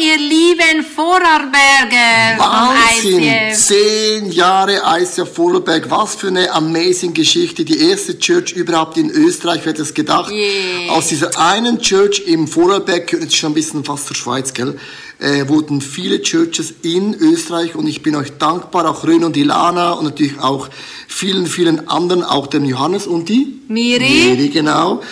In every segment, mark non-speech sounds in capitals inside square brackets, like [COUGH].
Ihr lieben Vorarlberger Wahnsinn! Zehn Jahre ICF Vorarlberg. Was für eine amazing Geschichte. Die erste Church überhaupt in Österreich, wer hätte es gedacht? Yeah. Aus dieser einen Church im Vorarlberg, jetzt schon ein bisschen fast zur Schweiz, gell? Äh, wurden viele Churches in Österreich und ich bin euch dankbar, auch Rön und Ilana und natürlich auch vielen, vielen anderen, auch dem Johannes und die Miri. Miri, genau.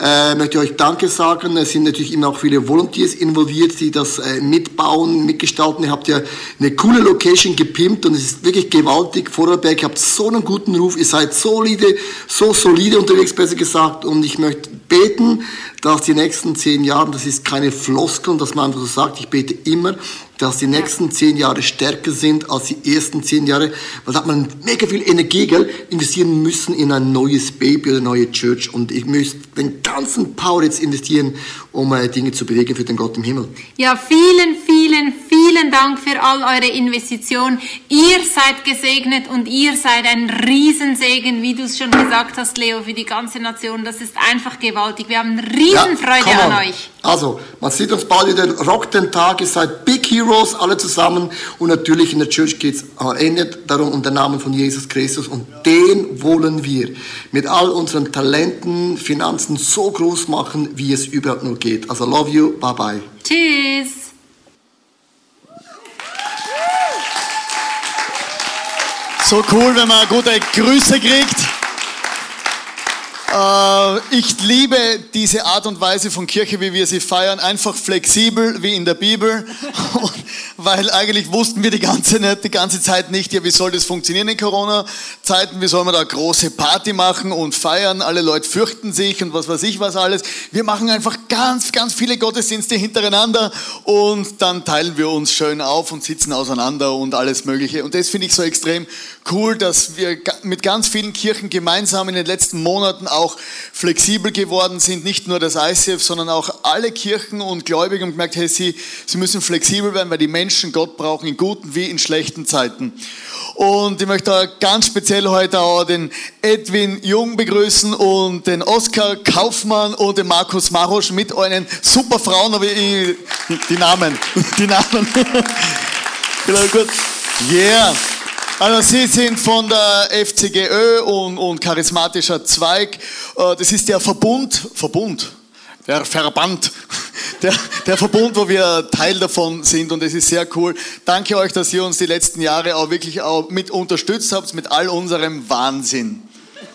Äh, möchte euch Danke sagen. Es sind natürlich immer auch viele Volunteers involviert, die das äh, mitbauen, mitgestalten. Ihr habt ja eine coole Location gepimpt und es ist wirklich gewaltig. Vorarlberg, ihr habt so einen guten Ruf. Ihr seid solide, so solide unterwegs, besser gesagt. Und ich möchte beten, dass die nächsten zehn Jahre, das ist keine Floskel, dass man einfach so sagt, ich bete immer, dass die nächsten zehn Jahre stärker sind als die ersten zehn Jahre, weil da hat man mega viel Energie, gell, investieren müssen in ein neues Baby oder eine neue Church und ich müsste den ganzen Power jetzt investieren, um äh, Dinge zu bewegen für den Gott im Himmel. Ja, vielen, vielen, vielen Dank für all eure Investitionen. Ihr seid gesegnet und ihr seid ein Riesensegen, wie du es schon gesagt hast, Leo, für die ganze Nation. Das ist einfach gewaltig. Wir haben Riesenfreude come an euch. Also, man sieht uns bald wieder, rockt den Tag, ihr seid Big Heroes, alle zusammen. Und natürlich in der Church geht es am Ende darum, um den Namen von Jesus Christus. Und den wollen wir mit all unseren Talenten, Finanzen so groß machen, wie es überhaupt nur geht. Also, love you, bye bye. Tschüss. So cool, wenn man gute Grüße kriegt. Äh, Ich liebe diese Art und Weise von Kirche, wie wir sie feiern. Einfach flexibel, wie in der Bibel. [LAUGHS] Weil eigentlich wussten wir die ganze, die ganze Zeit nicht, ja, wie soll das funktionieren in Corona-Zeiten? Wie soll man da große Party machen und feiern? Alle Leute fürchten sich und was weiß ich was alles. Wir machen einfach ganz, ganz viele Gottesdienste hintereinander und dann teilen wir uns schön auf und sitzen auseinander und alles Mögliche. Und das finde ich so extrem cool, dass wir mit ganz vielen Kirchen gemeinsam in den letzten Monaten auch flexibel geworden sind. Nicht nur das ICF, sondern auch alle Kirchen und Gläubige und gemerkt, hey, sie, sie müssen flexibel werden, weil die Menschen Gott brauchen in guten wie in schlechten Zeiten. Und ich möchte ganz speziell heute auch den Edwin Jung begrüßen und den Oskar Kaufmann und den Markus Marosch mit euren super Frauen, aber ich, die Namen, [LAUGHS] die Namen. [LAUGHS] Genau, gut. Yeah. Also Sie sind von der FCGÖ und, und charismatischer Zweig. Äh, Das ist der Verbund, Verbund, der Verband, [LAUGHS] der, der Verbund, wo wir Teil davon sind und es ist sehr cool. Danke euch, dass ihr uns die letzten Jahre auch wirklich auch mit unterstützt habt, mit all unserem Wahnsinn.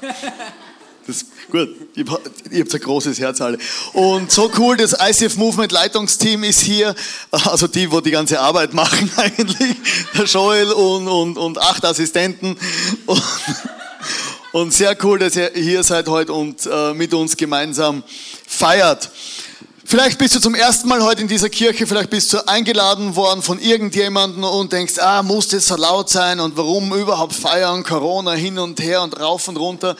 [LAUGHS] Das, gut, ihr habt ein großes Herz alle. Und so cool, das ICF Movement Leitungsteam ist hier, also die, wo die ganze Arbeit machen [LAUGHS] eigentlich, der Joel und, und, und acht Assistenten. Und, und sehr cool, dass ihr hier seid heute und äh, mit uns gemeinsam feiert. Vielleicht bist du zum ersten Mal heute in dieser Kirche, vielleicht bist du eingeladen worden von irgendjemandem und denkst, ah, muss das so laut sein und warum überhaupt feiern, Corona hin und her und rauf und runter.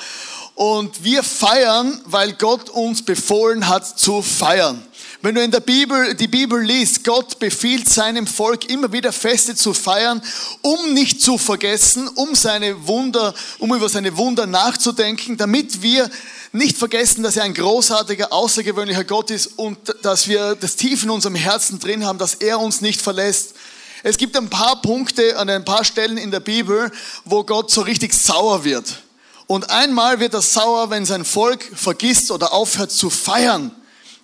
Und wir feiern, weil Gott uns befohlen hat zu feiern. Wenn du in der Bibel die Bibel liest, Gott befiehlt seinem Volk immer wieder Feste zu feiern, um nicht zu vergessen, um seine Wunder, um über seine Wunder nachzudenken, damit wir nicht vergessen, dass er ein großartiger, außergewöhnlicher Gott ist und dass wir das tief in unserem Herzen drin haben, dass er uns nicht verlässt. Es gibt ein paar Punkte an ein paar Stellen in der Bibel, wo Gott so richtig sauer wird. Und einmal wird er sauer, wenn sein Volk vergisst oder aufhört zu feiern.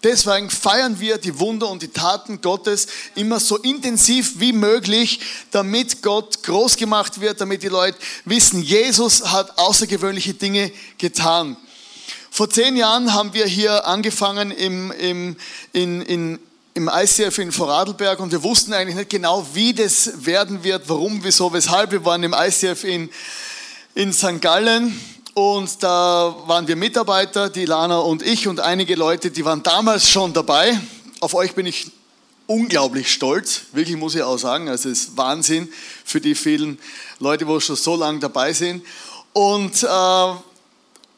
Deswegen feiern wir die Wunder und die Taten Gottes immer so intensiv wie möglich, damit Gott groß gemacht wird, damit die Leute wissen, Jesus hat außergewöhnliche Dinge getan. Vor zehn Jahren haben wir hier angefangen im, im, in, in, im ICF in Vorarlberg und wir wussten eigentlich nicht genau, wie das werden wird, warum, wieso, weshalb. Wir waren im ICF in, in St. Gallen und da waren wir Mitarbeiter, die Lana und ich und einige Leute, die waren damals schon dabei. Auf euch bin ich unglaublich stolz, wirklich muss ich auch sagen. Also es ist Wahnsinn für die vielen Leute, die schon so lange dabei sind. Und äh,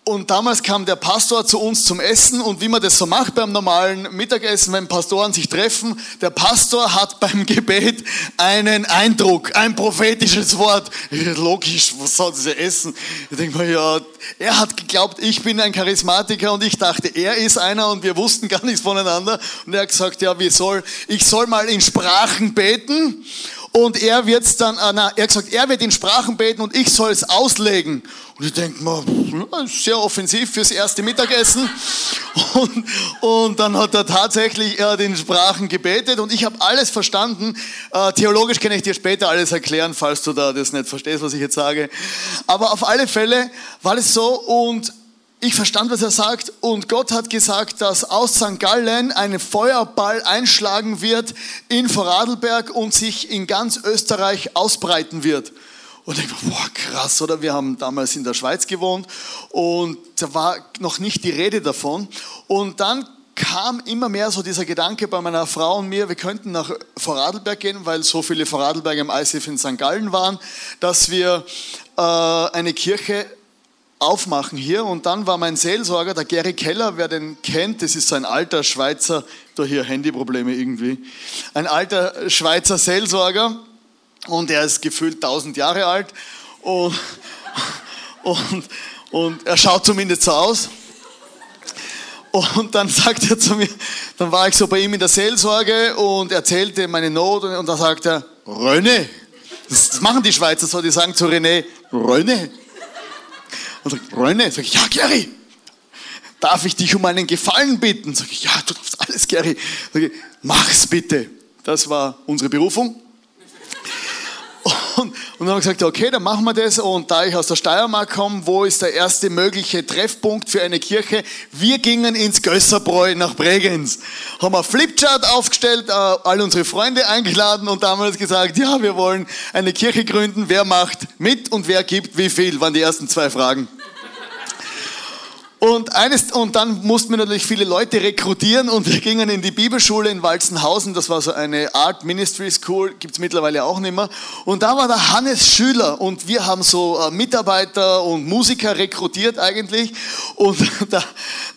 und damals kam der Pastor zu uns zum Essen und wie man das so macht beim normalen Mittagessen, wenn Pastoren sich treffen, der Pastor hat beim [LAUGHS] Gebet einen Eindruck, ein prophetisches Wort. Logisch, was soll das essen? Ich denke mal, ja, er hat geglaubt, ich bin ein Charismatiker und ich dachte, er ist einer und wir wussten gar nichts voneinander. Und er hat gesagt, ja, wie soll, ich soll mal in Sprachen beten und er wird dann, äh, na, er hat gesagt, er wird in Sprachen beten und ich soll es auslegen. Und ich denke mal, sehr offensiv fürs erste Mittagessen. Und, und dann hat er tatsächlich er den Sprachen gebetet und ich habe alles verstanden. Äh, theologisch kann ich dir später alles erklären, falls du da das nicht verstehst, was ich jetzt sage. Aber auf alle Fälle war es so und ich verstand, was er sagt und Gott hat gesagt, dass aus St. Gallen ein Feuerball einschlagen wird in Vorarlberg und sich in ganz Österreich ausbreiten wird. Und ich dachte, boah, krass, oder? Wir haben damals in der Schweiz gewohnt und da war noch nicht die Rede davon. Und dann kam immer mehr so dieser Gedanke bei meiner Frau und mir, wir könnten nach Vorarlberg gehen, weil so viele Vorarlberger im ICF in St. Gallen waren, dass wir äh, eine Kirche aufmachen hier. Und dann war mein Seelsorger, der Gary Keller, wer den kennt, das ist so ein alter Schweizer, da hier Handyprobleme irgendwie, ein alter Schweizer Seelsorger und er ist gefühlt 1000 Jahre alt und, und, und er schaut zumindest so aus. Und dann sagt er zu mir, dann war ich so bei ihm in der Seelsorge und erzählte meine Not und, und dann sagt er, René, das, machen die Schweizer so, die sagen zu René, René. Und sagt, René, sag ich, ja, Gary, darf ich dich um einen Gefallen bitten? Sag ich, ja, du darfst alles, Gary. Sag ich, mach's bitte. Das war unsere Berufung. Und, dann haben wir gesagt, okay, dann machen wir das. Und da ich aus der Steiermark komme, wo ist der erste mögliche Treffpunkt für eine Kirche? Wir gingen ins Gösserbräu nach Bregenz. Haben ein Flipchart aufgestellt, äh, all unsere Freunde eingeladen und damals gesagt, ja, wir wollen eine Kirche gründen. Wer macht mit und wer gibt wie viel? Waren die ersten zwei Fragen. Und, eines, und dann mussten wir natürlich viele Leute rekrutieren und wir gingen in die Bibelschule in Walzenhausen. Das war so eine Art Ministry School, gibt es mittlerweile auch nicht mehr. Und da war der Hannes Schüler und wir haben so äh, Mitarbeiter und Musiker rekrutiert eigentlich. Und, [LAUGHS] da,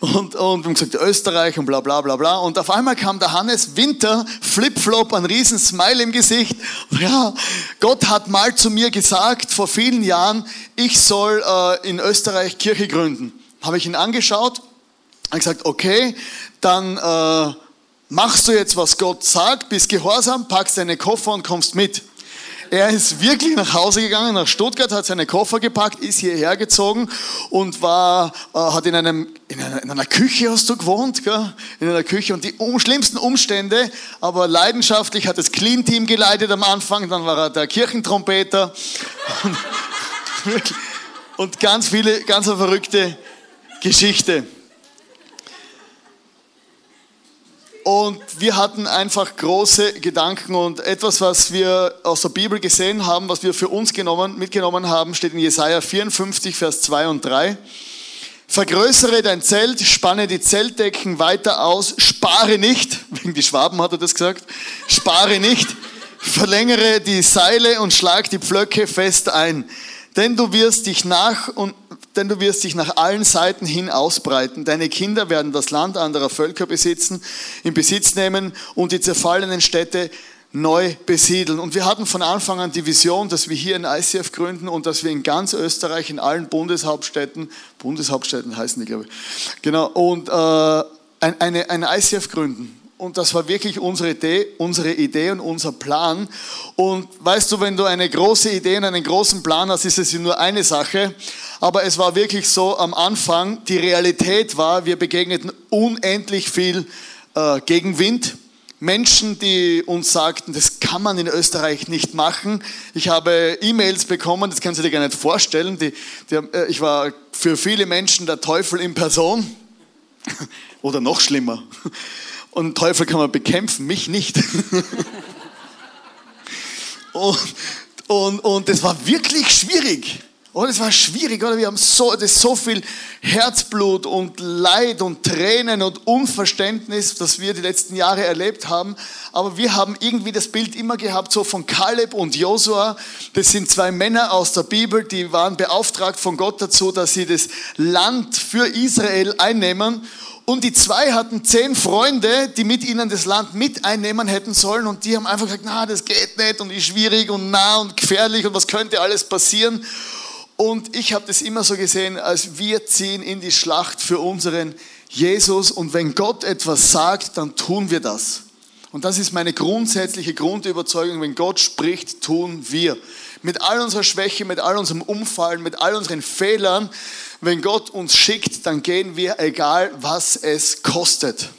und, und haben gesagt, Österreich und bla bla bla bla. Und auf einmal kam der Hannes Winter, Flipflop, ein riesen Smile im Gesicht. [LAUGHS] Ja, Gott hat mal zu mir gesagt, vor vielen Jahren, ich soll äh, in Österreich Kirche gründen habe ich ihn angeschaut und gesagt, okay, dann äh, machst du jetzt, was Gott sagt, bist gehorsam, packst deine Koffer und kommst mit. Er ist wirklich nach Hause gegangen, nach Stuttgart, hat seine Koffer gepackt, ist hierher gezogen und war, äh, hat in, einem, in, einer, in einer Küche hast du gewohnt, gell? in einer Küche und die um, schlimmsten Umstände, aber leidenschaftlich hat das Clean Team geleitet am Anfang, dann war er der Kirchentrompeter [LAUGHS] und, und ganz viele, ganz verrückte Geschichte. Und wir hatten einfach große Gedanken und etwas, was wir aus der Bibel gesehen haben, was wir für uns genommen, mitgenommen haben, steht in Jesaja 54, Vers 2 und 3. Vergrößere dein Zelt, spanne die Zeltdecken weiter aus, spare nicht, [LAUGHS] wegen die Schwaben hat er das gesagt, spare nicht, verlängere die Seile und schlag die Pflöcke fest ein, denn du wirst dich nach und denn du wirst dich nach allen Seiten hin ausbreiten. Deine Kinder werden das Land anderer Völker besitzen, in Besitz nehmen und die zerfallenen Städte neu besiedeln. Und wir hatten von Anfang an die Vision, dass wir hier ein ICF gründen und dass wir in ganz Österreich, in allen Bundeshauptstädten, Bundeshauptstädten heißen die, glaube ich, genau, und äh, eine, eine ICF gründen. Und das war wirklich unsere Idee, unsere Idee und unser Plan. Und weißt du, wenn du eine große Idee und einen großen Plan hast, ist es nur eine Sache. Aber es war wirklich so am Anfang, die Realität war, wir begegneten unendlich viel äh, Gegenwind. Menschen, die uns sagten, das kann man in Österreich nicht machen. Ich habe E-Mails bekommen, das kannst du dir gar nicht vorstellen. Die, die, äh, ich war für viele Menschen der Teufel in Person. [LAUGHS] Oder noch schlimmer. Und Teufel kann man bekämpfen, mich nicht. [LAUGHS] und, und, und das war wirklich schwierig. Oh, das war schwierig, oder? Wir haben so, das so viel Herzblut und Leid und Tränen und Unverständnis, das wir die letzten Jahre erlebt haben. Aber wir haben irgendwie das Bild immer gehabt, so von Kaleb und Josua. Das sind zwei Männer aus der Bibel, die waren beauftragt von Gott dazu, dass sie das Land für Israel einnehmen. Und die zwei hatten zehn Freunde, die mit ihnen das Land mit einnehmen hätten sollen. Und die haben einfach gesagt, na, das geht nicht und ist schwierig und nah und gefährlich und was könnte alles passieren. Und ich habe das immer so gesehen, als wir ziehen in die Schlacht für unseren Jesus. Und wenn Gott etwas sagt, dann tun wir das. Und das ist meine grundsätzliche Grundüberzeugung. Wenn Gott spricht, tun wir. Mit all unserer Schwäche, mit all unserem Umfallen, mit all unseren Fehlern. Wenn Gott uns schickt, dann gehen wir, egal was es kostet.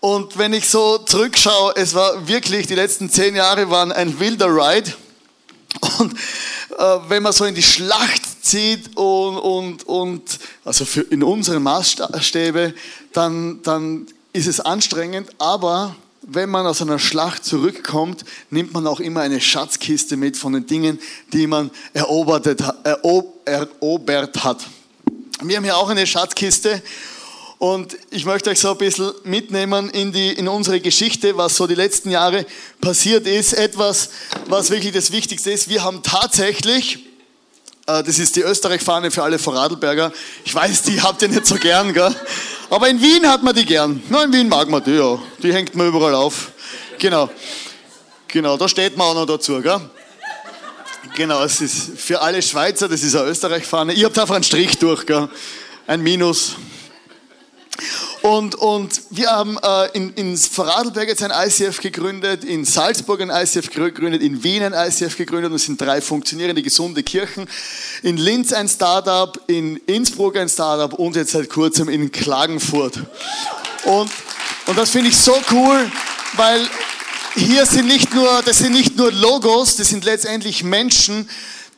Und wenn ich so zurückschaue, es war wirklich, die letzten zehn Jahre waren ein wilder Ride. Und äh, wenn man so in die Schlacht zieht und, und, und also für in unseren Maßstäbe, dann, dann ist es anstrengend, aber wenn man aus einer Schlacht zurückkommt, nimmt man auch immer eine Schatzkiste mit von den Dingen, die man erobert, erobert hat. Wir haben hier auch eine Schatzkiste und ich möchte euch so ein bisschen mitnehmen in, die, in unsere Geschichte, was so die letzten Jahre passiert ist. Etwas, was wirklich das Wichtigste ist. Wir haben tatsächlich, äh, das ist die Österreich-Fahne für alle Vorarlberger. Ich weiß, die habt ihr nicht so gern, gell? Aber in Wien hat man die gern. Na, in Wien mag man die, ja. Die hängt man überall auf. Genau. Genau, da steht man auch noch dazu, gell? Genau, es ist für alle Schweizer, das ist eine Österreich-Fahne. Ich habe einfach einen Strich durch, gell? ein Minus. Und, und wir haben äh, in, in Vorarlberg jetzt ein ICF gegründet, in Salzburg ein ICF gegründet, in Wien ein ICF gegründet und es sind drei funktionierende, gesunde Kirchen. In Linz ein Startup, in Innsbruck ein Startup und jetzt seit kurzem in Klagenfurt. Und, und das finde ich so cool, weil hier sind nicht nur, das sind nicht nur Logos, das sind letztendlich Menschen,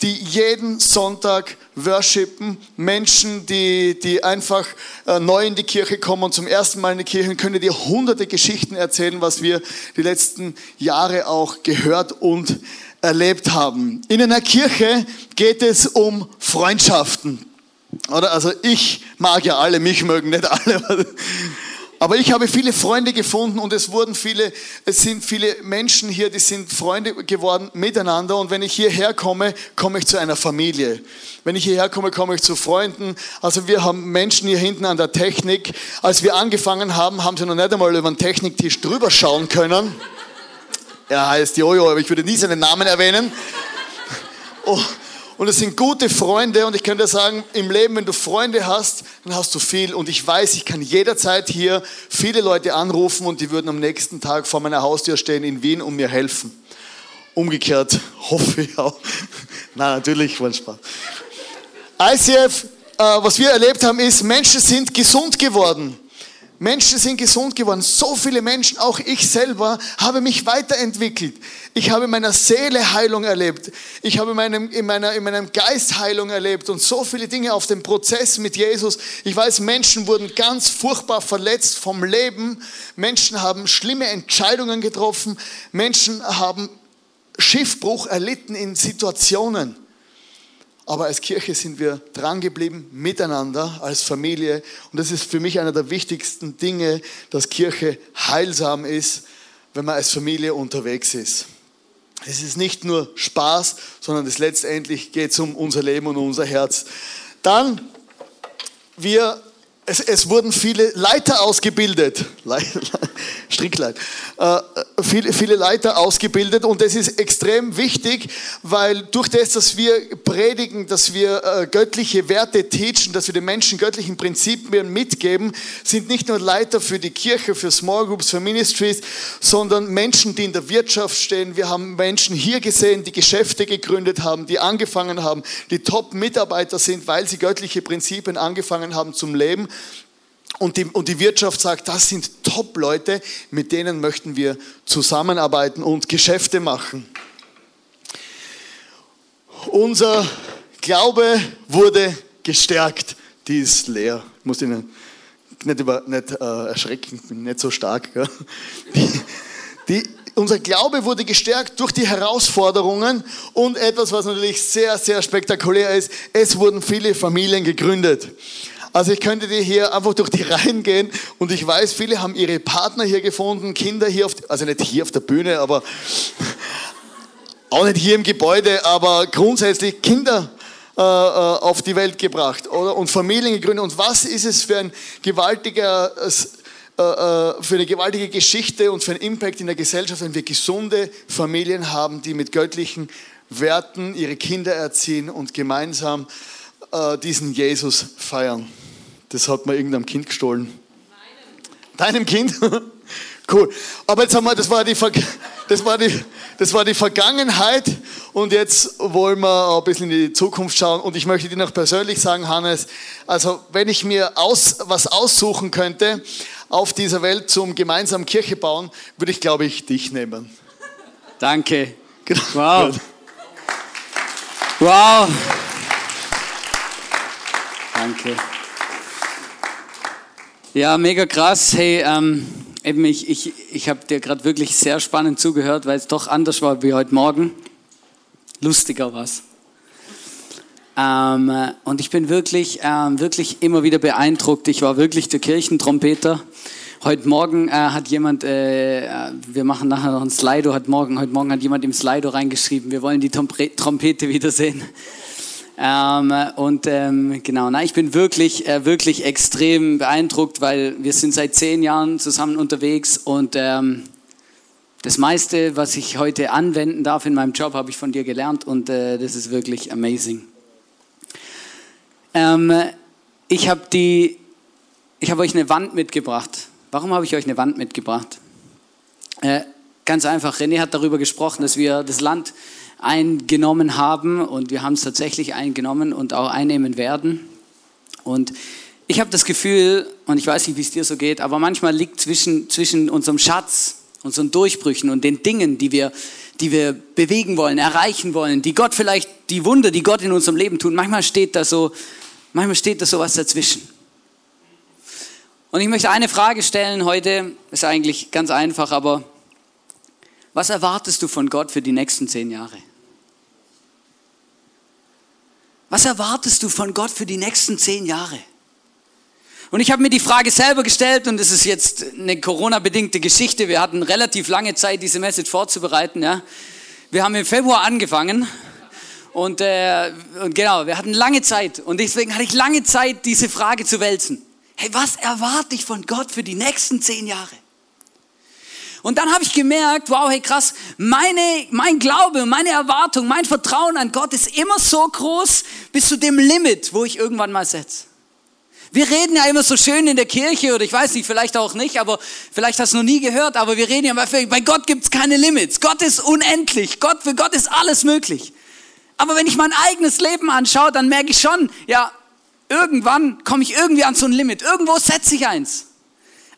die jeden Sonntag worshipen, Menschen, die, die einfach äh, neu in die Kirche kommen und zum ersten Mal in die Kirche und können dir hunderte Geschichten erzählen, was wir die letzten Jahre auch gehört und erlebt haben. In einer Kirche geht es um Freundschaften. Oder? Also ich mag ja alle, mich mögen nicht alle. [LAUGHS] Aber ich habe viele Freunde gefunden und es wurden viele, es sind viele Menschen hier, die sind Freunde geworden miteinander. Und wenn ich hierher komme, komme ich zu einer Familie. Wenn ich hierher komme, komme ich zu Freunden. Also wir haben Menschen hier hinten an der Technik. Als wir angefangen haben, haben sie noch nicht einmal über den Techniktisch drüber schauen können. Er heißt Jojo, aber ich würde nie seinen Namen erwähnen. Oh. Und es sind gute Freunde und ich kann dir sagen, im Leben, wenn du Freunde hast, dann hast du viel. Und ich weiß, ich kann jederzeit hier viele Leute anrufen und die würden am nächsten Tag vor meiner Haustür stehen in Wien und mir helfen. Umgekehrt [LAUGHS] hoffe ich auch. Nein, natürlich, war Spaß. ICF, äh, was wir erlebt haben, ist, Menschen sind gesund geworden. Menschen sind gesund geworden. So viele Menschen, auch ich selber, habe mich weiterentwickelt. Ich habe in meiner Seele Heilung erlebt. Ich habe in meinem, in, meiner, in meinem Geist Heilung erlebt und so viele Dinge auf dem Prozess mit Jesus. Ich weiß, Menschen wurden ganz furchtbar verletzt vom Leben. Menschen haben schlimme Entscheidungen getroffen. Menschen haben Schiffbruch erlitten in Situationen. Aber als Kirche sind wir drangeblieben, miteinander, als Familie. Und das ist für mich einer der wichtigsten Dinge, dass Kirche heilsam ist, wenn man als Familie unterwegs ist. Es ist nicht nur Spaß, sondern es letztendlich geht es um unser Leben und unser Herz. Dann, wir es, es, wurden viele Leiter ausgebildet, [LAUGHS] Strickleiter, äh, viele, viele Leiter ausgebildet und das ist extrem wichtig, weil durch das, dass wir predigen, dass wir äh, göttliche Werte teachen, dass wir den Menschen göttlichen Prinzipien mitgeben, sind nicht nur Leiter für die Kirche, für Small Groups, für Ministries, sondern Menschen, die in der Wirtschaft stehen. Wir haben Menschen hier gesehen, die Geschäfte gegründet haben, die angefangen haben, die Top-Mitarbeiter sind, weil sie göttliche Prinzipien angefangen haben zum Leben. Und die, und die Wirtschaft sagt, das sind Top-Leute, mit denen möchten wir zusammenarbeiten und Geschäfte machen. Unser Glaube wurde gestärkt. Die ist leer. Ich muss Ihnen nicht, über, nicht äh, erschrecken, ich bin nicht so stark. Die, Die, unser Glaube wurde gestärkt durch die Herausforderungen und etwas, was natürlich sehr, sehr spektakulär ist, es wurden viele Familien gegründet. Also ich könnte dir hier einfach durch die Reihen gehen und ich weiß, viele haben ihre Partner hier gefunden, Kinder hier, auf, also nicht hier auf der Bühne, aber auch nicht hier im Gebäude, aber grundsätzlich Kinder äh, äh, auf die Welt gebracht oder? und Familien gegründet. Und was ist es für ein gewaltiger, äh, für eine gewaltige Geschichte und für einen Impact in der Gesellschaft, wenn wir gesunde Familien haben, die mit göttlichen Werten ihre Kinder erziehen und gemeinsam diesen Jesus feiern. Das hat mir irgendeinem Kind gestohlen. Deinem Kind? [LAUGHS] cool. Aber jetzt haben wir, das war die, das war die, das war die Vergangenheit und jetzt wollen wir ein bisschen in die Zukunft schauen und ich möchte dir noch persönlich sagen, Hannes, also wenn ich mir aus, was aussuchen könnte auf dieser Welt zum gemeinsamen Kirche bauen, würde ich glaube ich dich nehmen. Danke. Genau. Wow. Wow. Danke. Ja, mega krass. Hey, ähm, eben ich, ich, ich habe dir gerade wirklich sehr spannend zugehört, weil es doch anders war wie heute Morgen. Lustiger was. Ähm, und ich bin wirklich, ähm, wirklich immer wieder beeindruckt. Ich war wirklich der Kirchentrompeter. Heute Morgen äh, hat jemand, äh, wir machen nachher noch ein Slido, hat morgen, heute Morgen hat jemand im Slido reingeschrieben, wir wollen die Trompete wiedersehen. Ähm, und ähm, genau, na, ich bin wirklich, äh, wirklich extrem beeindruckt, weil wir sind seit zehn Jahren zusammen unterwegs und ähm, das meiste, was ich heute anwenden darf in meinem Job, habe ich von dir gelernt und äh, das ist wirklich amazing. Ähm, ich habe die, euch eine Wand mitgebracht. Warum habe ich euch eine Wand mitgebracht? Äh, ganz einfach. René hat darüber gesprochen, dass wir das Land eingenommen haben und wir haben es tatsächlich eingenommen und auch einnehmen werden. Und ich habe das Gefühl, und ich weiß nicht, wie es dir so geht, aber manchmal liegt zwischen, zwischen unserem Schatz, unseren Durchbrüchen und den Dingen, die wir, die wir bewegen wollen, erreichen wollen, die Gott vielleicht, die Wunder, die Gott in unserem Leben tut, manchmal steht da so, manchmal steht da so was dazwischen. Und ich möchte eine Frage stellen heute, ist eigentlich ganz einfach, aber was erwartest du von Gott für die nächsten zehn Jahre? Was erwartest du von Gott für die nächsten zehn Jahre? Und ich habe mir die Frage selber gestellt und es ist jetzt eine Corona-bedingte Geschichte. Wir hatten relativ lange Zeit, diese Message vorzubereiten. Ja. Wir haben im Februar angefangen und, äh, und genau, wir hatten lange Zeit und deswegen hatte ich lange Zeit, diese Frage zu wälzen. Hey, was erwarte ich von Gott für die nächsten zehn Jahre? Und dann habe ich gemerkt, wow, hey krass, meine, mein Glaube, meine Erwartung, mein Vertrauen an Gott ist immer so groß bis zu dem Limit, wo ich irgendwann mal setze. Wir reden ja immer so schön in der Kirche oder ich weiß nicht, vielleicht auch nicht, aber vielleicht hast du noch nie gehört, aber wir reden ja immer, bei Gott gibt es keine Limits. Gott ist unendlich. Gott, für Gott ist alles möglich. Aber wenn ich mein eigenes Leben anschaue, dann merke ich schon, ja, irgendwann komme ich irgendwie an so ein Limit. Irgendwo setze ich eins.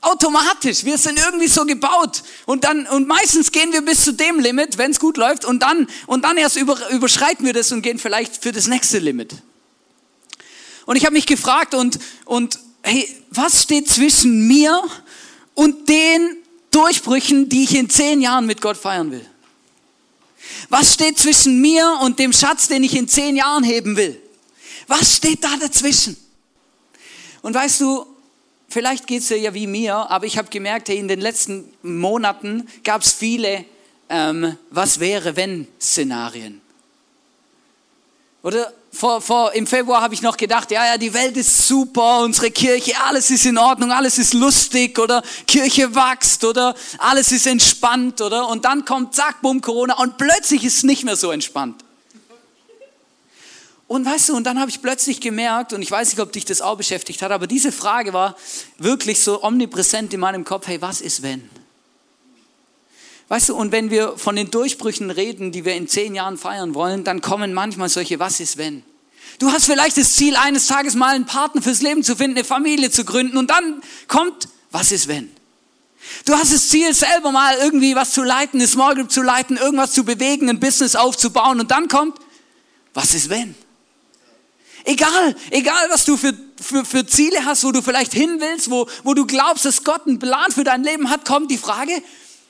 Automatisch. Wir sind irgendwie so gebaut. Und dann, und meistens gehen wir bis zu dem Limit, wenn es gut läuft, und dann, und dann erst über, überschreiten wir das und gehen vielleicht für das nächste Limit. Und ich habe mich gefragt, und, und hey, was steht zwischen mir und den Durchbrüchen, die ich in zehn Jahren mit Gott feiern will? Was steht zwischen mir und dem Schatz, den ich in zehn Jahren heben will? Was steht da dazwischen? Und weißt du, Vielleicht geht es dir ja wie mir, aber ich habe gemerkt, hey, in den letzten Monaten gab es viele ähm, Was wäre wenn Szenarien. Oder vor, vor, im Februar habe ich noch gedacht, ja, ja, die Welt ist super, unsere Kirche, alles ist in Ordnung, alles ist lustig oder Kirche wächst oder alles ist entspannt oder und dann kommt zack, bumm, Corona und plötzlich ist es nicht mehr so entspannt. Und weißt du, und dann habe ich plötzlich gemerkt, und ich weiß nicht, ob dich das auch beschäftigt hat, aber diese Frage war wirklich so omnipräsent in meinem Kopf, hey, was ist wenn? Weißt du, und wenn wir von den Durchbrüchen reden, die wir in zehn Jahren feiern wollen, dann kommen manchmal solche Was ist wenn? Du hast vielleicht das Ziel, eines Tages mal einen Partner fürs Leben zu finden, eine Familie zu gründen, und dann kommt, was ist wenn? Du hast das Ziel, selber mal irgendwie was zu leiten, eine Small Group zu leiten, irgendwas zu bewegen, ein Business aufzubauen, und dann kommt, was ist wenn? Egal, egal was du für, für, für Ziele hast, wo du vielleicht hin willst, wo, wo du glaubst, dass Gott einen Plan für dein Leben hat, kommt die Frage,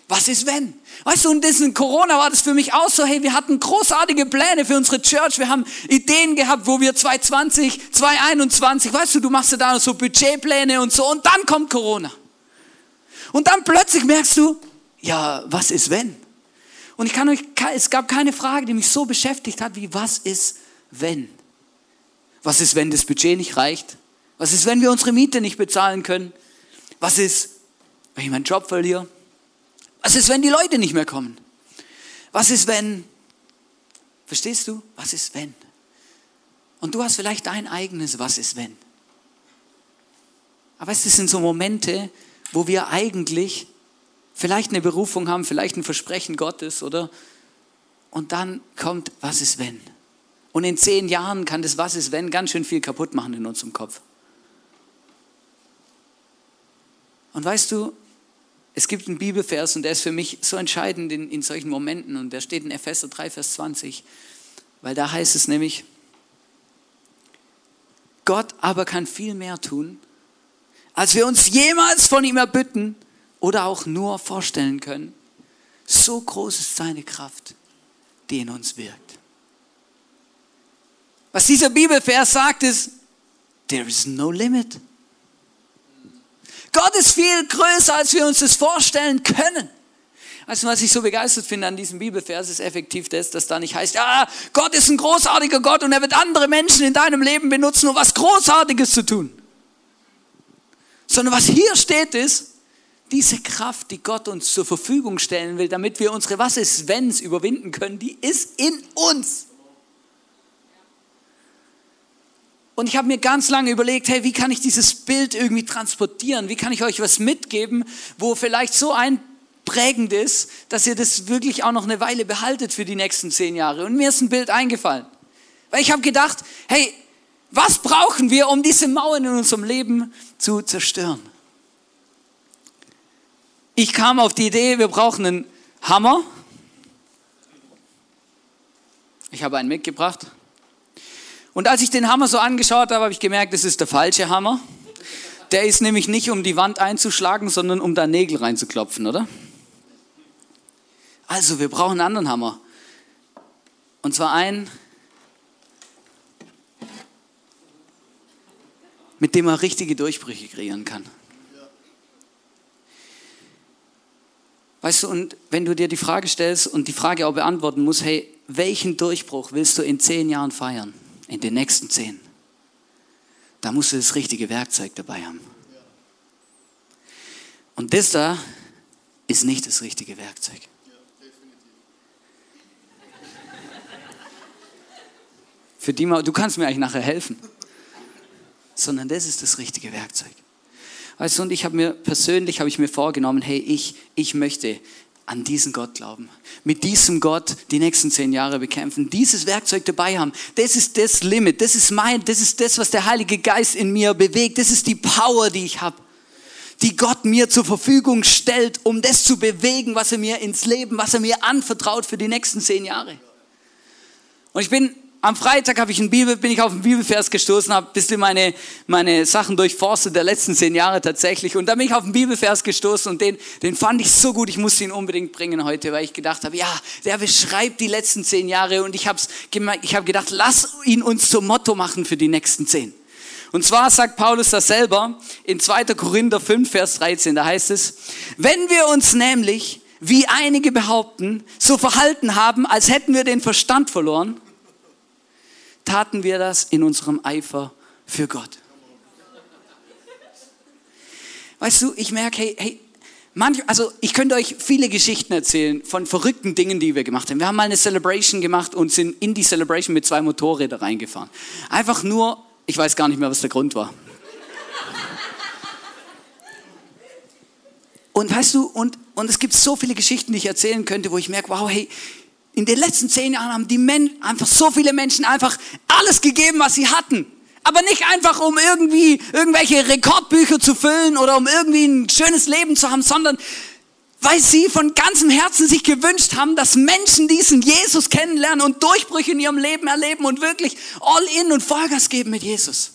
Was ist wenn? Weißt du, in Corona war das für mich auch so, hey, wir hatten großartige Pläne für unsere Church, wir haben Ideen gehabt, wo wir 2020, 2021, weißt du, du machst ja da so Budgetpläne und so, und dann kommt Corona. Und dann plötzlich merkst du, ja, was ist wenn? Und ich kann euch, es gab keine Frage, die mich so beschäftigt hat, wie was ist wenn? Was ist, wenn das Budget nicht reicht? Was ist, wenn wir unsere Miete nicht bezahlen können? Was ist, wenn ich meinen Job verliere? Was ist, wenn die Leute nicht mehr kommen? Was ist, wenn, verstehst du? Was ist, wenn? Und du hast vielleicht dein eigenes Was ist, wenn? Aber es sind so Momente, wo wir eigentlich vielleicht eine Berufung haben, vielleicht ein Versprechen Gottes, oder? Und dann kommt, was ist wenn? Und in zehn Jahren kann das Was ist wenn ganz schön viel kaputt machen in unserem Kopf. Und weißt du, es gibt einen Bibelvers und der ist für mich so entscheidend in, in solchen Momenten und der steht in Epheser 3, Vers 20, weil da heißt es nämlich, Gott aber kann viel mehr tun, als wir uns jemals von ihm erbitten oder auch nur vorstellen können. So groß ist seine Kraft, die in uns wirkt. Was dieser Bibelvers sagt ist, there is no limit. Gott ist viel größer, als wir uns das vorstellen können. Du, was ich so begeistert finde an diesem Bibelvers, ist effektiv das, dass da nicht heißt, ja, Gott ist ein großartiger Gott und er wird andere Menschen in deinem Leben benutzen, um was Großartiges zu tun sondern was hier steht ist, diese Kraft, die Gott uns zur Verfügung stellen will, damit wir unsere Was ist Wenns überwinden können, die ist in uns. Und ich habe mir ganz lange überlegt, hey, wie kann ich dieses Bild irgendwie transportieren? Wie kann ich euch was mitgeben, wo vielleicht so einprägend ist, dass ihr das wirklich auch noch eine Weile behaltet für die nächsten zehn Jahre? Und mir ist ein Bild eingefallen. Weil ich habe gedacht, hey, was brauchen wir, um diese Mauern in unserem Leben zu zerstören? Ich kam auf die Idee, wir brauchen einen Hammer. Ich habe einen mitgebracht. Und als ich den Hammer so angeschaut habe, habe ich gemerkt, das ist der falsche Hammer. Der ist nämlich nicht, um die Wand einzuschlagen, sondern um da Nägel reinzuklopfen, oder? Also, wir brauchen einen anderen Hammer. Und zwar einen, mit dem man richtige Durchbrüche kreieren kann. Weißt du, und wenn du dir die Frage stellst und die Frage auch beantworten musst, hey, welchen Durchbruch willst du in zehn Jahren feiern? In den nächsten zehn? Da musst du das richtige Werkzeug dabei haben. Und das da ist nicht das richtige Werkzeug. Für die du kannst mir eigentlich nachher helfen sondern das ist das richtige Werkzeug. Weißt du, und ich habe mir persönlich, habe ich mir vorgenommen, hey, ich, ich möchte an diesen Gott glauben. Mit diesem Gott die nächsten zehn Jahre bekämpfen. Dieses Werkzeug dabei haben. Das ist das Limit. Das ist mein, das ist das, was der Heilige Geist in mir bewegt. Das ist die Power, die ich habe. Die Gott mir zur Verfügung stellt, um das zu bewegen, was er mir ins Leben, was er mir anvertraut für die nächsten zehn Jahre. Und ich bin am Freitag habe ich ein Bibel, bin ich auf einen Bibelvers gestoßen, habe ein bisschen meine, meine Sachen durchforstet der letzten zehn Jahre tatsächlich. Und da bin ich auf einen Bibelvers gestoßen und den, den fand ich so gut, ich musste ihn unbedingt bringen heute, weil ich gedacht habe, ja, der beschreibt die letzten zehn Jahre und ich habe ich hab gedacht, lass ihn uns zum Motto machen für die nächsten zehn. Und zwar sagt Paulus das selber in 2. Korinther 5, Vers 13, da heißt es, wenn wir uns nämlich, wie einige behaupten, so verhalten haben, als hätten wir den Verstand verloren, taten wir das in unserem Eifer für Gott. Weißt du, ich merke, hey, hey, manch, also ich könnte euch viele Geschichten erzählen von verrückten Dingen, die wir gemacht haben. Wir haben mal eine Celebration gemacht und sind in die Celebration mit zwei Motorrädern reingefahren. Einfach nur, ich weiß gar nicht mehr, was der Grund war. Und weißt du, und, und es gibt so viele Geschichten, die ich erzählen könnte, wo ich merke, wow, hey, in den letzten zehn Jahren haben die Men einfach so viele Menschen einfach alles gegeben, was sie hatten. Aber nicht einfach, um irgendwie irgendwelche Rekordbücher zu füllen oder um irgendwie ein schönes Leben zu haben, sondern weil sie von ganzem Herzen sich gewünscht haben, dass Menschen diesen Jesus kennenlernen und Durchbrüche in ihrem Leben erleben und wirklich all in und Vollgas geben mit Jesus.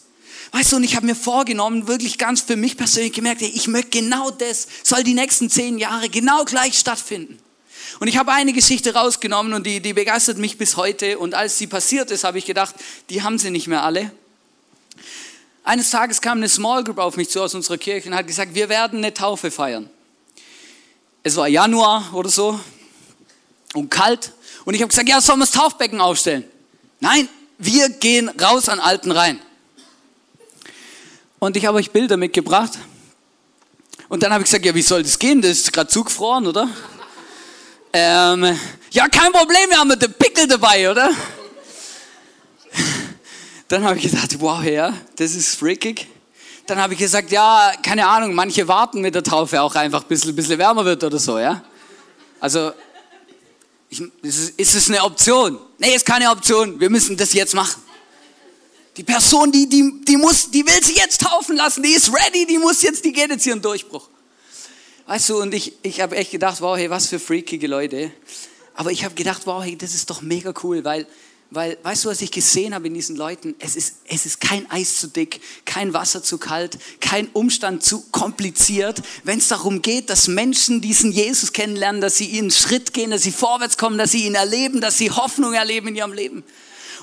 Weißt du, und ich habe mir vorgenommen, wirklich ganz für mich persönlich gemerkt, ich möchte genau das, soll die nächsten zehn Jahre genau gleich stattfinden. Und ich habe eine Geschichte rausgenommen und die, die begeistert mich bis heute. Und als sie passiert ist, habe ich gedacht, die haben sie nicht mehr alle. Eines Tages kam eine Small Group auf mich zu aus unserer Kirche und hat gesagt, wir werden eine Taufe feiern. Es war Januar oder so und kalt. Und ich habe gesagt, ja, sollen wir das Taufbecken aufstellen? Nein, wir gehen raus an Alten rein. Und ich habe euch Bilder mitgebracht. Und dann habe ich gesagt, ja, wie soll das gehen? Das ist gerade zugefroren, oder? Ähm, ja, kein Problem, wir haben den Pickel dabei, oder? Dann habe ich gedacht, wow, ja, das ist freakig. Dann habe ich gesagt, ja, keine Ahnung, manche warten mit der Taufe auch einfach, bis es ein bisschen wärmer wird oder so, ja? Also, ich, ist, ist es eine Option? Nee, ist keine Option, wir müssen das jetzt machen. Die Person, die, die, die, muss, die will sich jetzt taufen lassen, die ist ready, die muss jetzt, die geht jetzt einen Durchbruch. Weißt du, und ich, ich habe echt gedacht, wow, hey, was für freakige Leute. Aber ich habe gedacht, wow, hey, das ist doch mega cool, weil, weil, weißt du, was ich gesehen habe in diesen Leuten? Es ist, es ist kein Eis zu dick, kein Wasser zu kalt, kein Umstand zu kompliziert. Wenn es darum geht, dass Menschen diesen Jesus kennenlernen, dass sie ihren Schritt gehen, dass sie vorwärts kommen, dass sie ihn erleben, dass sie Hoffnung erleben in ihrem Leben.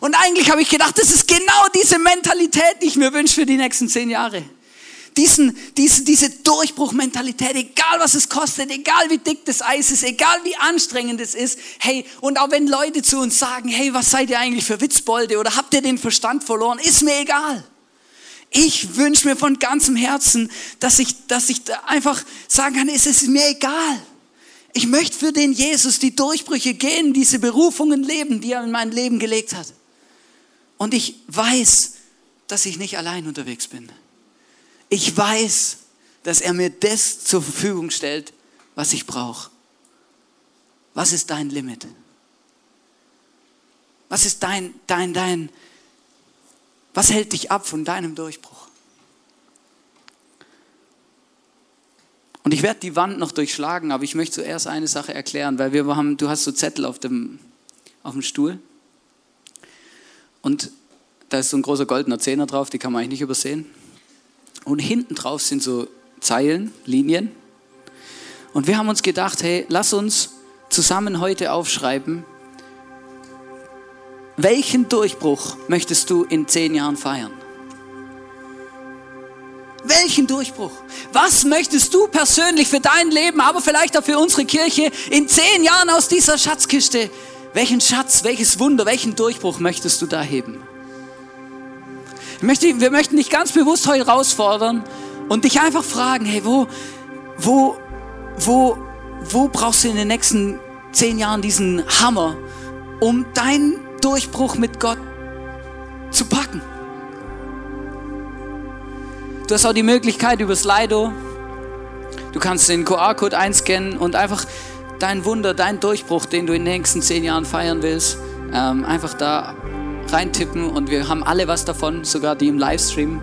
Und eigentlich habe ich gedacht, das ist genau diese Mentalität, die ich mir wünsche für die nächsten zehn Jahre. Diesen, diese, diese Durchbruchmentalität, egal was es kostet, egal wie dick das Eis ist, egal wie anstrengend es ist. Hey, und auch wenn Leute zu uns sagen, hey, was seid ihr eigentlich für Witzbolde oder habt ihr den Verstand verloren, ist mir egal. Ich wünsche mir von ganzem Herzen, dass ich, dass ich einfach sagen kann, es ist mir egal. Ich möchte für den Jesus die Durchbrüche gehen, diese Berufungen leben, die er in mein Leben gelegt hat. Und ich weiß, dass ich nicht allein unterwegs bin. Ich weiß, dass er mir das zur Verfügung stellt, was ich brauche. Was ist dein Limit? Was ist dein, dein, dein, was hält dich ab von deinem Durchbruch? Und ich werde die Wand noch durchschlagen, aber ich möchte zuerst eine Sache erklären, weil wir haben, du hast so Zettel auf dem, auf dem Stuhl. Und da ist so ein großer goldener Zehner drauf, die kann man eigentlich nicht übersehen. Und hinten drauf sind so Zeilen, Linien. Und wir haben uns gedacht, hey, lass uns zusammen heute aufschreiben, welchen Durchbruch möchtest du in zehn Jahren feiern? Welchen Durchbruch? Was möchtest du persönlich für dein Leben, aber vielleicht auch für unsere Kirche in zehn Jahren aus dieser Schatzkiste? Welchen Schatz, welches Wunder, welchen Durchbruch möchtest du da heben? Möchte, wir möchten dich ganz bewusst heute herausfordern und dich einfach fragen, hey, wo, wo, wo, wo brauchst du in den nächsten zehn Jahren diesen Hammer, um deinen Durchbruch mit Gott zu packen? Du hast auch die Möglichkeit über Slido, du kannst den QR-Code einscannen und einfach dein Wunder, dein Durchbruch, den du in den nächsten zehn Jahren feiern willst, ähm, einfach da reintippen und wir haben alle was davon, sogar die im Livestream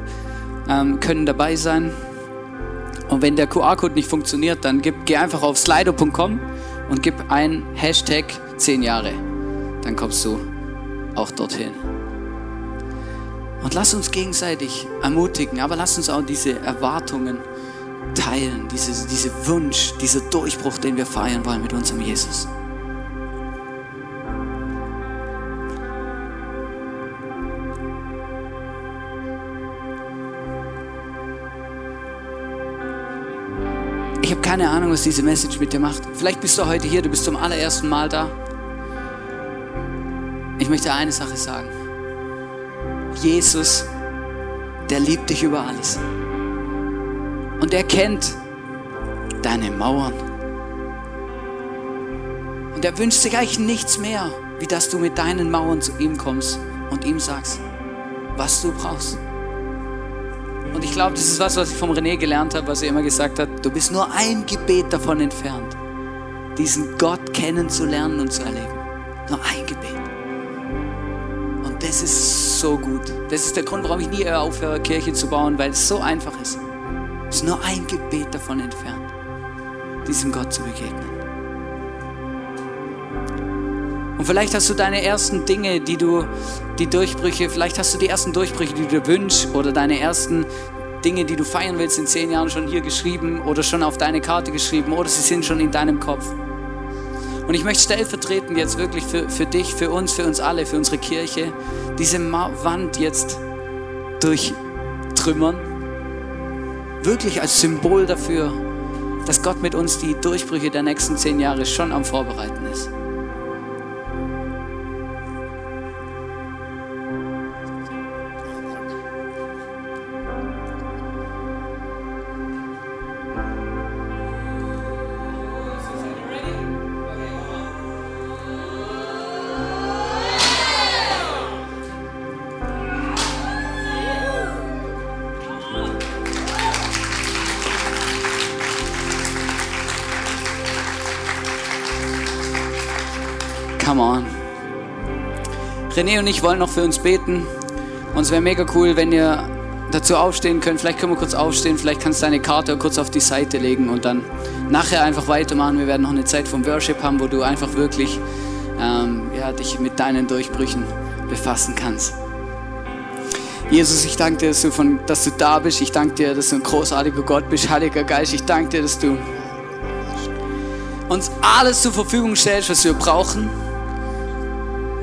ähm, können dabei sein. Und wenn der QR-Code nicht funktioniert, dann gib, geh einfach auf slido.com und gib ein Hashtag 10 Jahre. Dann kommst du auch dorthin. Und lass uns gegenseitig ermutigen, aber lass uns auch diese Erwartungen teilen, diese, diese Wunsch, dieser Durchbruch, den wir feiern wollen mit unserem Jesus. Keine Ahnung, was diese Message mit dir macht. Vielleicht bist du heute hier, du bist zum allerersten Mal da. Ich möchte eine Sache sagen. Jesus, der liebt dich über alles. Und er kennt deine Mauern. Und er wünscht sich eigentlich nichts mehr, wie dass du mit deinen Mauern zu ihm kommst und ihm sagst, was du brauchst. Und ich glaube, das ist was, was ich vom René gelernt habe, was er immer gesagt hat. Du bist nur ein Gebet davon entfernt, diesen Gott kennenzulernen und zu erleben. Nur ein Gebet. Und das ist so gut. Das ist der Grund, warum ich nie aufhöre, Kirche zu bauen, weil es so einfach ist. Es ist nur ein Gebet davon entfernt, diesem Gott zu begegnen. Und vielleicht hast du deine ersten Dinge, die du, die Durchbrüche, vielleicht hast du die ersten Durchbrüche, die du dir wünschst oder deine ersten Dinge, die du feiern willst, in zehn Jahren schon hier geschrieben oder schon auf deine Karte geschrieben oder sie sind schon in deinem Kopf. Und ich möchte stellvertretend jetzt wirklich für, für dich, für uns, für uns alle, für unsere Kirche, diese Wand jetzt durchtrümmern. Wirklich als Symbol dafür, dass Gott mit uns die Durchbrüche der nächsten zehn Jahre schon am Vorbereiten ist. René und ich wollen noch für uns beten. Und es wäre mega cool, wenn ihr dazu aufstehen könnt. Vielleicht können wir kurz aufstehen, vielleicht kannst du deine Karte kurz auf die Seite legen und dann nachher einfach weitermachen. Wir werden noch eine Zeit vom Worship haben, wo du einfach wirklich ähm, ja, dich mit deinen Durchbrüchen befassen kannst. Jesus, ich danke dir, dass du, von, dass du da bist. Ich danke dir, dass du ein großartiger Gott bist, Heiliger Geist. Ich danke dir, dass du uns alles zur Verfügung stellst, was wir brauchen.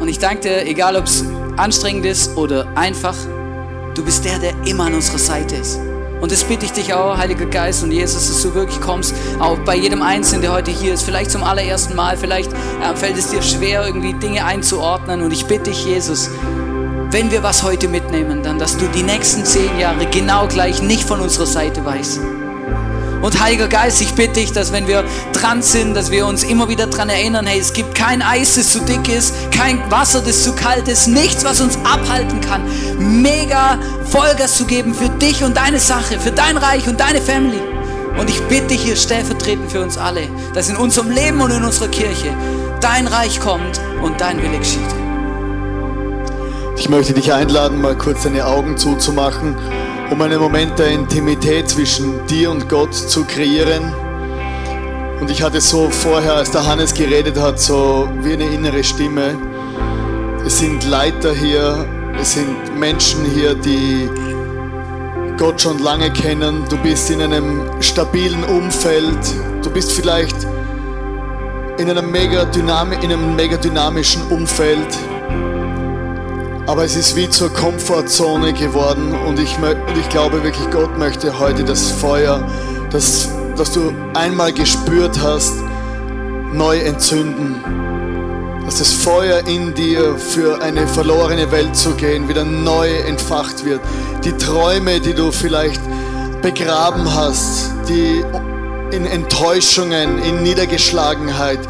Und ich danke dir, egal ob es anstrengend ist oder einfach, du bist der, der immer an unserer Seite ist. Und das bitte ich dich auch, Heiliger Geist und Jesus, dass du wirklich kommst, auch bei jedem Einzelnen, der heute hier ist, vielleicht zum allerersten Mal, vielleicht äh, fällt es dir schwer, irgendwie Dinge einzuordnen. Und ich bitte dich, Jesus, wenn wir was heute mitnehmen, dann, dass du die nächsten zehn Jahre genau gleich nicht von unserer Seite weißt. Und Heiliger Geist, ich bitte dich, dass wenn wir dran sind, dass wir uns immer wieder daran erinnern, hey, es gibt kein Eis, das zu dick ist, kein Wasser, das zu kalt ist, nichts, was uns abhalten kann, mega Vollgas zu geben für dich und deine Sache, für dein Reich und deine Family. Und ich bitte dich hier stellvertretend für uns alle, dass in unserem Leben und in unserer Kirche dein Reich kommt und dein Wille geschieht. Ich möchte dich einladen, mal kurz deine Augen zuzumachen um einen Moment der Intimität zwischen dir und Gott zu kreieren. Und ich hatte so vorher, als der Hannes geredet hat, so wie eine innere Stimme. Es sind Leiter hier, es sind Menschen hier, die Gott schon lange kennen. Du bist in einem stabilen Umfeld. Du bist vielleicht in einem mega, dynami in einem mega dynamischen Umfeld. Aber es ist wie zur Komfortzone geworden und ich, und ich glaube wirklich, Gott möchte heute das Feuer, das, das du einmal gespürt hast, neu entzünden. Dass das Feuer in dir für eine verlorene Welt zu gehen wieder neu entfacht wird. Die Träume, die du vielleicht begraben hast, die in Enttäuschungen, in Niedergeschlagenheit,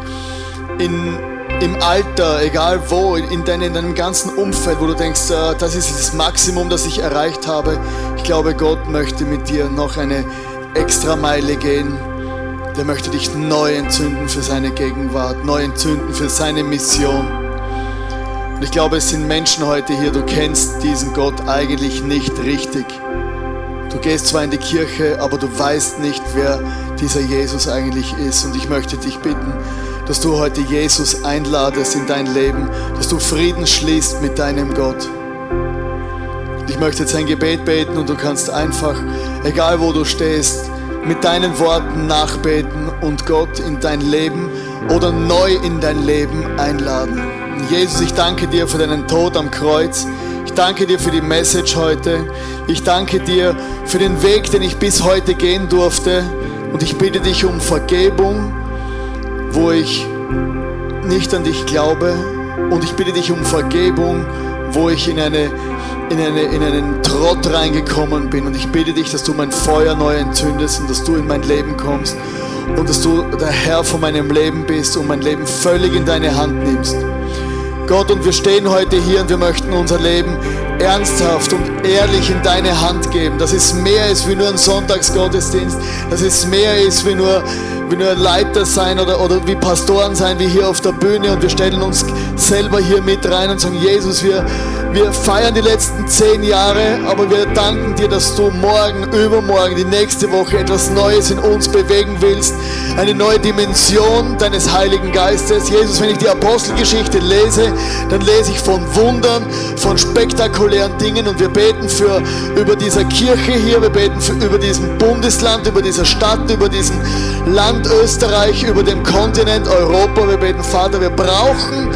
in im Alter, egal wo, in, deinem, in deinem ganzen Umfeld, wo du denkst, äh, das ist das Maximum, das ich erreicht habe. Ich glaube, Gott möchte mit dir noch eine extra Meile gehen. Der möchte dich neu entzünden für seine Gegenwart, neu entzünden für seine Mission. Und ich glaube, es sind Menschen heute hier, du kennst diesen Gott eigentlich nicht richtig. Du gehst zwar in die Kirche, aber du weißt nicht, wer dieser Jesus eigentlich ist. Und ich möchte dich bitten, dass du heute Jesus einladest in dein Leben, dass du Frieden schließt mit deinem Gott. Ich möchte jetzt ein Gebet beten und du kannst einfach, egal wo du stehst, mit deinen Worten nachbeten und Gott in dein Leben oder neu in dein Leben einladen. Jesus, ich danke dir für deinen Tod am Kreuz. Ich danke dir für die Message heute. Ich danke dir für den Weg, den ich bis heute gehen durfte. Und ich bitte dich um Vergebung wo ich nicht an dich glaube. Und ich bitte dich um Vergebung, wo ich in, eine, in, eine, in einen Trott reingekommen bin. Und ich bitte dich, dass du mein Feuer neu entzündest und dass du in mein Leben kommst und dass du der Herr von meinem Leben bist und mein Leben völlig in deine Hand nimmst. Gott, und wir stehen heute hier und wir möchten unser Leben ernsthaft und ehrlich in deine Hand geben. Dass es mehr ist wie nur ein Sonntagsgottesdienst, dass es mehr ist wie nur, wie nur Leiter sein oder, oder wie Pastoren sein, wie hier auf der Bühne und wir stellen uns selber hier mit rein und sagen, Jesus, wir, wir feiern die letzten zehn Jahre, aber wir danken dir, dass du morgen, übermorgen, die nächste Woche etwas Neues in uns bewegen willst. Eine neue Dimension deines Heiligen Geistes. Jesus, wenn ich die Apostelgeschichte lese, dann lese ich von Wundern, von spektakulären Dingen und wir beten für über dieser Kirche hier, wir beten für, über diesem Bundesland, über dieser Stadt, über diesem Land Österreich, über dem Kontinent Europa. Wir beten, Vater, wir brauchen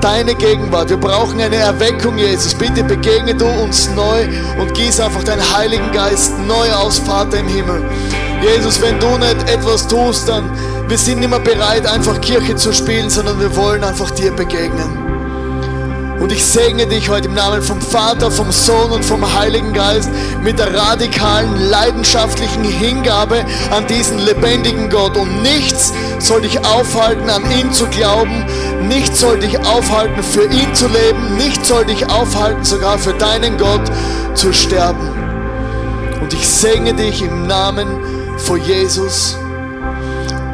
deine Gegenwart. Wir brauchen eine Erweckung, Jesus. Bitte begegne du uns neu und gieß einfach deinen Heiligen Geist neu aus, Vater im Himmel. Jesus, wenn du nicht etwas tust, dann wir sind nicht mehr bereit, einfach Kirche zu spielen, sondern wir wollen einfach dir begegnen. Und ich segne dich heute im Namen vom Vater, vom Sohn und vom Heiligen Geist mit der radikalen, leidenschaftlichen Hingabe an diesen lebendigen Gott. Und nichts soll dich aufhalten, an ihn zu glauben. Nichts soll dich aufhalten, für ihn zu leben. Nichts soll dich aufhalten, sogar für deinen Gott zu sterben. Und ich segne dich im Namen von Jesus.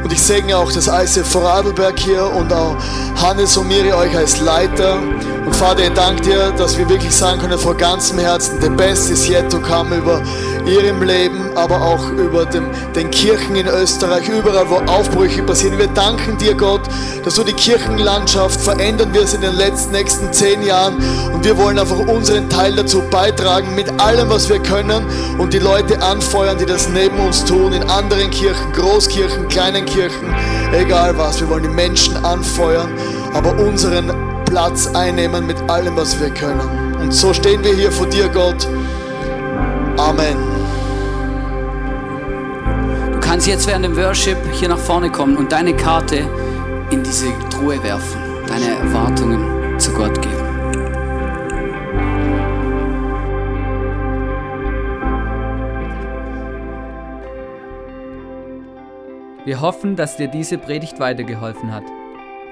Und ich segne auch das ICF Vorarlberg hier und auch Hannes und Miri euch als Leiter. Und Vater, ich danke dir, dass wir wirklich sagen können vor ganzem Herzen, the best is yet to come über ihrem Leben, aber auch über dem, den Kirchen in Österreich, überall, wo Aufbrüche passieren. Wir danken dir, Gott, dass du die Kirchenlandschaft verändern wirst in den letzten, nächsten zehn Jahren. Und wir wollen einfach unseren Teil dazu beitragen, mit allem, was wir können und die Leute anfeuern, die das neben uns tun, in anderen Kirchen, Großkirchen, kleinen Kirchen, egal was. Wir wollen die Menschen anfeuern, aber unseren Platz einnehmen mit allem, was wir können. Und so stehen wir hier vor dir, Gott. Amen. Du kannst jetzt während dem Worship hier nach vorne kommen und deine Karte in diese Truhe werfen, deine Erwartungen zu Gott geben. Wir hoffen, dass dir diese Predigt weitergeholfen hat.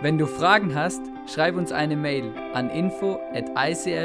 Wenn du Fragen hast, schreib uns eine Mail an info at icf-vlbg.at.